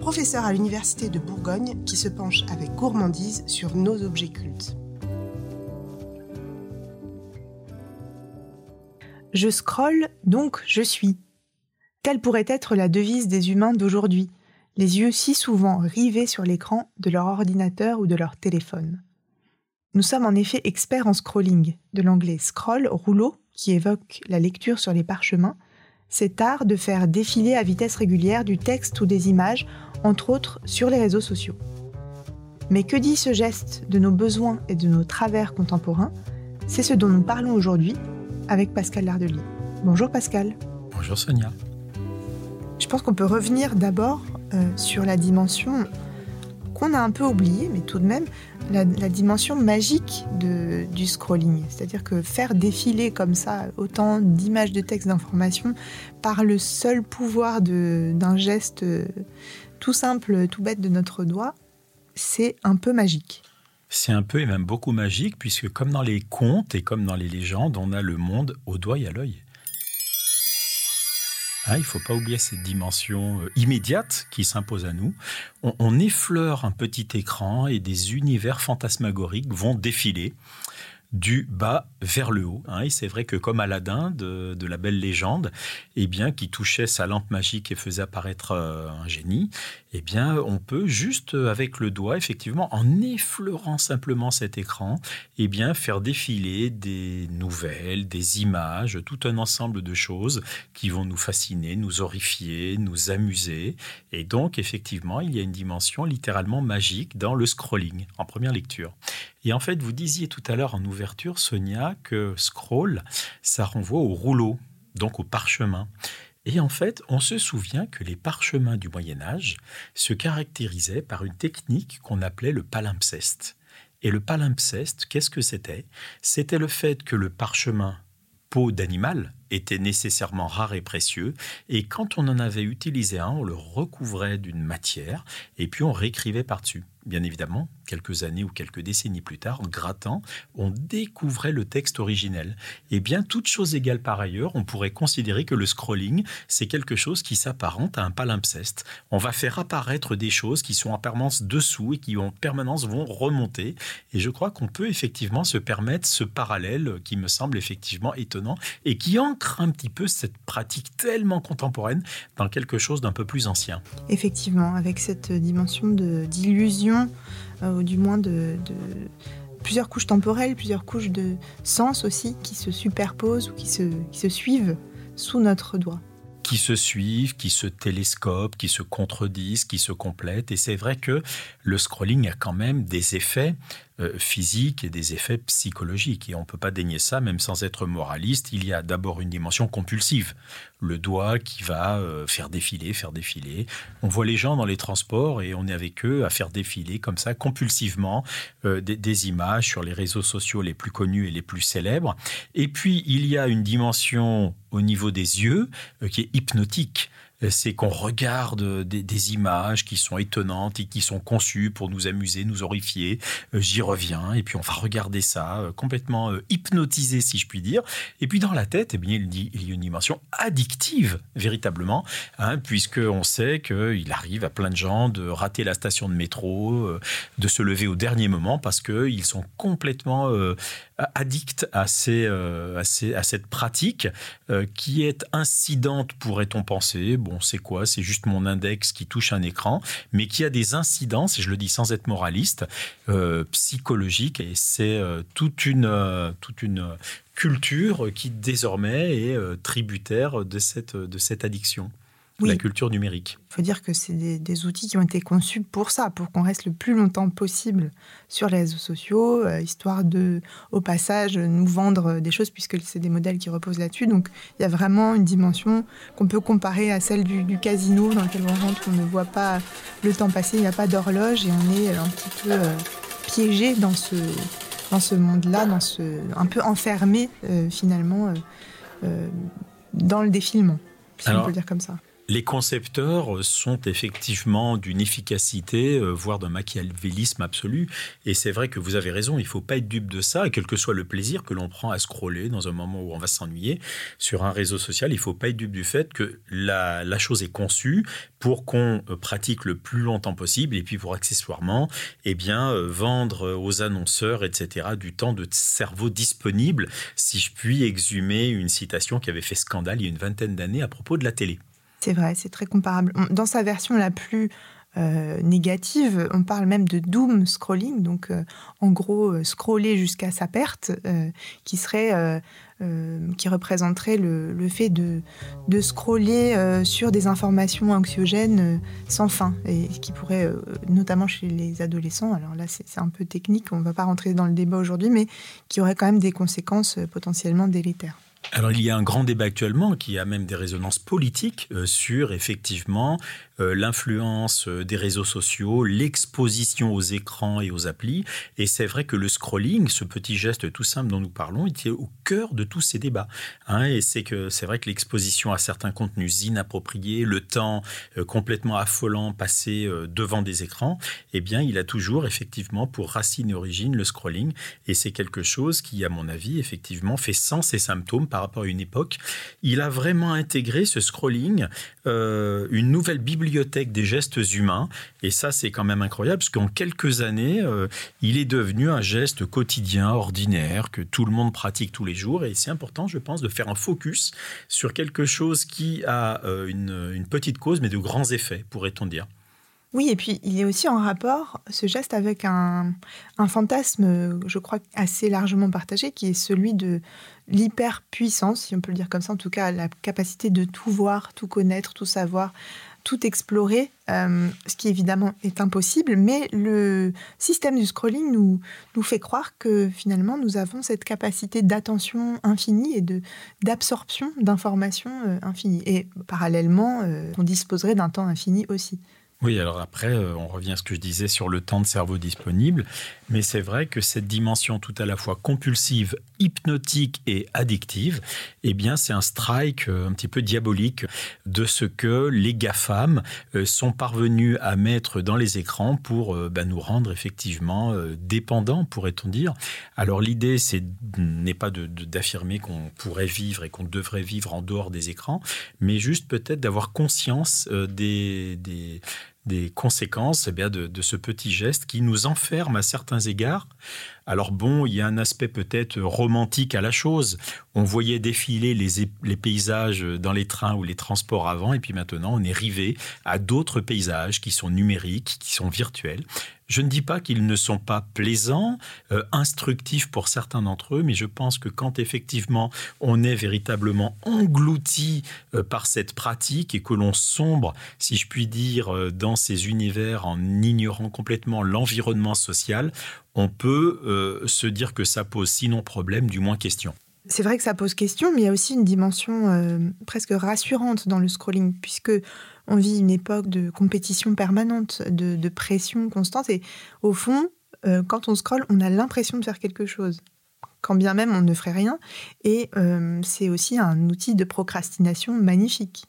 professeur à l'Université de Bourgogne, qui se penche avec gourmandise sur nos objets cultes. Je scrolle, donc je suis. Telle pourrait être la devise des humains d'aujourd'hui, les yeux si souvent rivés sur l'écran de leur ordinateur ou de leur téléphone. Nous sommes en effet experts en scrolling, de l'anglais scroll, rouleau, qui évoque la lecture sur les parchemins, cet art de faire défiler à vitesse régulière du texte ou des images, entre autres sur les réseaux sociaux. Mais que dit ce geste de nos besoins et de nos travers contemporains? C'est ce dont nous parlons aujourd'hui avec Pascal Lardelier. Bonjour Pascal. Bonjour Sonia. Je pense qu'on peut revenir d'abord euh, sur la dimension qu'on a un peu oubliée, mais tout de même, la, dimension magique du scrolling. C'est-à-dire que faire défiler comme ça autant d'images, de textes, d'informations par le seul pouvoir d'un geste euh, tout simple, tout bête de notre doigt, c'est un peu magique. C'est un peu et même beaucoup magique, puisque comme dans les contes et comme dans les légendes, on a le monde au doigt et à l'œil. Ah, il ne faut pas oublier cette dimension euh, immédiate qui s'impose à nous. On, effleure un petit écran et des univers fantasmagoriques vont défiler du bas vers le haut. Hein. Et c'est vrai que comme Aladdin de, la belle légende, eh bien, qui touchait sa lampe magique et faisait apparaître euh, un génie, eh bien, on peut juste euh, avec le doigt, effectivement, en effleurant simplement cet écran, eh bien, faire défiler des nouvelles, des images, tout un ensemble de choses qui vont nous fasciner, nous horrifier, nous amuser. Et donc, effectivement, il y a une dimension littéralement magique dans le scrolling en première lecture. Et en fait, vous disiez tout à l'heure en ouverture, Sonia, que scroll, ça renvoie au rouleau, donc au parchemin. Et en fait, on se souvient que les parchemins du Moyen Âge se caractérisaient par une technique qu'on appelait le palimpseste. Et le palimpseste, qu'est-ce que c'était? C'était le fait que le parchemin peau d'animal était nécessairement rare et précieux, et quand on en avait utilisé un, on le recouvrait d'une matière, et puis on réécrivait par-dessus. Bien évidemment, quelques années ou quelques décennies plus tard, en grattant, on découvrait le texte originel. Et bien, toute chose égale par ailleurs, on pourrait considérer que le scrolling, c'est quelque chose qui s'apparente à un palimpseste. On va faire apparaître des choses qui sont en permanence dessous et qui en permanence vont remonter. Et je crois qu'on peut effectivement se permettre ce parallèle qui me semble effectivement étonnant et qui ancre un petit peu cette pratique tellement contemporaine dans quelque chose d'un peu plus ancien. Effectivement, avec cette dimension d'illusion euh, ou du moins de, plusieurs couches temporelles, plusieurs couches de sens aussi qui se superposent ou qui se, qui se suivent sous notre doigt qui se suivent, qui se télescopent, qui se contredisent, qui se complètent. Et c'est vrai que le scrolling a quand même des effets physiques et des effets psychologiques. Et on ne peut pas dénier ça, même sans être moraliste. Il y a d'abord une dimension compulsive. Le doigt qui va euh, faire défiler, faire défiler. On voit les gens dans les transports et on est avec eux à faire défiler comme ça compulsivement euh, des, images sur les réseaux sociaux les plus connus et les plus célèbres. Et puis il y a une dimension au niveau des yeux qui est hypnotique c'est qu'on regarde des, images qui sont étonnantes et qui sont conçues pour nous amuser, nous horrifier. Euh, j'y reviens et puis on va regarder ça euh, complètement euh, hypnotisé, si je puis dire. Et puis dans la tête, eh bien, il y a une dimension addictive, véritablement, hein, puisqu'on sait qu'il arrive à plein de gens de rater la station de métro, de se lever au dernier moment parce qu'ils sont complètement addicts à, cette pratique qui est incidente, pourrait-on penser. C'est quoi? C'est juste mon index qui touche un écran, mais qui a des incidences, et je le dis sans être moraliste, euh, psychologiques, et c'est euh, toute une euh, toute une culture qui désormais est tributaire de cette de cette addiction. La culture numérique. Il faut dire que c'est des, outils qui ont été conçus pour ça, pour qu'on reste le plus longtemps possible sur les réseaux sociaux, euh, histoire de, au passage, nous vendre des choses, puisque c'est des modèles qui reposent là-dessus. Donc il y a vraiment une dimension qu'on peut comparer à celle du, casino, dans lequel on rentre, on ne voit pas le temps passer, il n'y a pas d'horloge, et on est un petit peu euh, piégé dans ce, dans ce monde-là, dans ce, un peu enfermé euh, finalement dans le défilement, si on peut le dire comme ça. Les concepteurs sont effectivement d'une efficacité, euh, voire d'un machiavélisme absolu. Et c'est vrai que vous avez raison, il ne faut pas être dupe de ça. Et quel que soit le plaisir que l'on prend à scroller dans un moment où on va s'ennuyer sur un réseau social, il ne faut pas être dupe du fait que la, chose est conçue pour qu'on euh, pratique le plus longtemps possible et puis pour accessoirement eh bien, euh, vendre aux annonceurs, etc., du temps de cerveau disponible, si je puis exhumer une citation qui avait fait scandale il y a une vingtaine d'années à propos de la télé. C'est vrai, c'est très comparable. Dans sa version la plus euh, négative, on parle même de doom scrolling, donc euh, en gros euh, scroller jusqu'à sa perte, qui serait, qui représenterait le, fait de, de scroller sur des informations anxiogènes sans fin, et qui pourrait, notamment chez les adolescents, alors là c'est un peu technique, on ne va pas rentrer dans le débat aujourd'hui, mais qui aurait quand même des conséquences potentiellement délétères. Alors il y a un grand débat actuellement qui a même des résonances politiques euh, sur effectivement l'influence euh, des réseaux sociaux, l'exposition aux écrans et aux applis. Et c'est vrai que le scrolling, ce petit geste tout simple dont nous parlons, était au cœur de tous ces débats. Hein. et c'est que c'est vrai que l'exposition à certains contenus inappropriés, le temps complètement affolant passé devant des écrans, eh bien il a toujours effectivement pour racine et origine le scrolling. Et c'est quelque chose qui, à mon avis, effectivement fait sens et symptômes par rapport à une époque. Il a vraiment intégré ce scrolling, euh, une nouvelle bibliothèque des gestes humains. Et ça, c'est quand même incroyable, parce qu'en quelques années, euh, il est devenu un geste quotidien, ordinaire, que tout le monde pratique tous les jours. Et c'est important, je pense, de faire un focus sur quelque chose qui a euh, une petite cause, mais de grands effets, pourrait-on dire. Oui, et puis il est aussi en rapport, ce geste, avec un, fantasme, je crois, assez largement partagé, qui est celui de l'hyperpuissance, si on peut le dire comme ça, en tout cas la capacité de tout voir, tout connaître, tout savoir, tout explorer, euh, ce qui évidemment est impossible, mais le système du scrolling nous, nous fait croire que finalement nous avons cette capacité d'attention infinie et d'absorption d'informations euh, infinies. Et parallèlement, euh, on disposerait d'un temps infini aussi. Oui, alors après, euh, on revient à ce que je disais sur le temps de cerveau disponible, mais c'est vrai que cette dimension tout à la fois compulsive, hypnotique et addictive, eh bien, c'est un strike euh, un petit peu diabolique de ce que les GAFAM euh, sont parvenus à mettre dans les écrans pour bah, nous rendre effectivement dépendants, pourrait-on dire. Alors l'idée, c'est n'est pas d'affirmer qu'on pourrait vivre et qu'on devrait vivre en dehors des écrans, mais juste peut-être d'avoir conscience des, des des conséquences eh de, ce petit geste qui nous enferme à certains égards. Alors bon, il y a un aspect peut-être romantique à la chose. On voyait défiler les, paysages dans les trains ou les transports avant, et puis maintenant on est rivé à d'autres paysages qui sont numériques, qui sont virtuels. Je ne dis pas qu'ils ne sont pas plaisants, euh, instructifs pour certains d'entre eux, mais je pense que quand effectivement on est véritablement englouti euh, par cette pratique et que l'on sombre, si je puis dire, euh, dans ces univers en ignorant complètement l'environnement social, on peut se dire que ça pose sinon problème, du moins question. C'est vrai que ça pose question, mais il y a aussi une dimension presque rassurante dans le scrolling, puisque on vit une époque de compétition permanente, de, pression constante. Et au fond, euh, quand on scrolle, on a l'impression de faire quelque chose, quand bien même on ne ferait rien. Et euh, c'est aussi un outil de procrastination magnifique.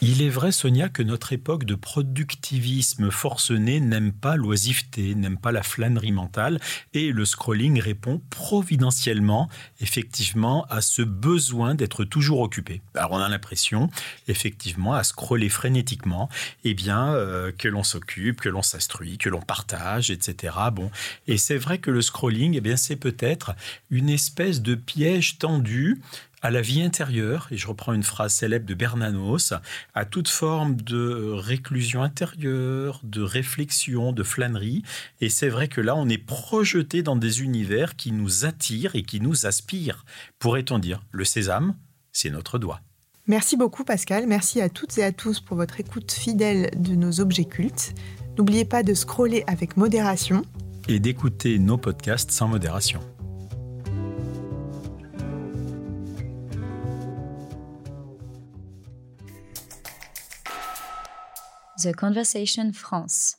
Il est vrai, Sonia, que notre époque de productivisme forcené n'aime pas l'oisiveté, n'aime pas la flânerie mentale, et le scrolling répond providentiellement, effectivement, à ce besoin d'être toujours occupé. Alors on a l'impression, effectivement, à scroller frénétiquement, eh bien, euh, que l'on s'occupe, que l'on s'instruit, que l'on partage, etc. Bon, et c'est vrai que le scrolling, eh bien, c'est peut-être une espèce de piège tendu à la vie intérieure, et je reprends une phrase célèbre de Bernanos, à toute forme de réclusion intérieure, de réflexion, de flânerie. Et c'est vrai que là, on est projeté dans des univers qui nous attirent et qui nous aspirent. Pourrait-on dire, le sésame, c'est notre doigt. Merci beaucoup Pascal, merci à toutes et à tous pour votre écoute fidèle de nos objets cultes. N'oubliez pas de scroller avec modération. Et d'écouter nos podcasts sans modération. The Conversation France.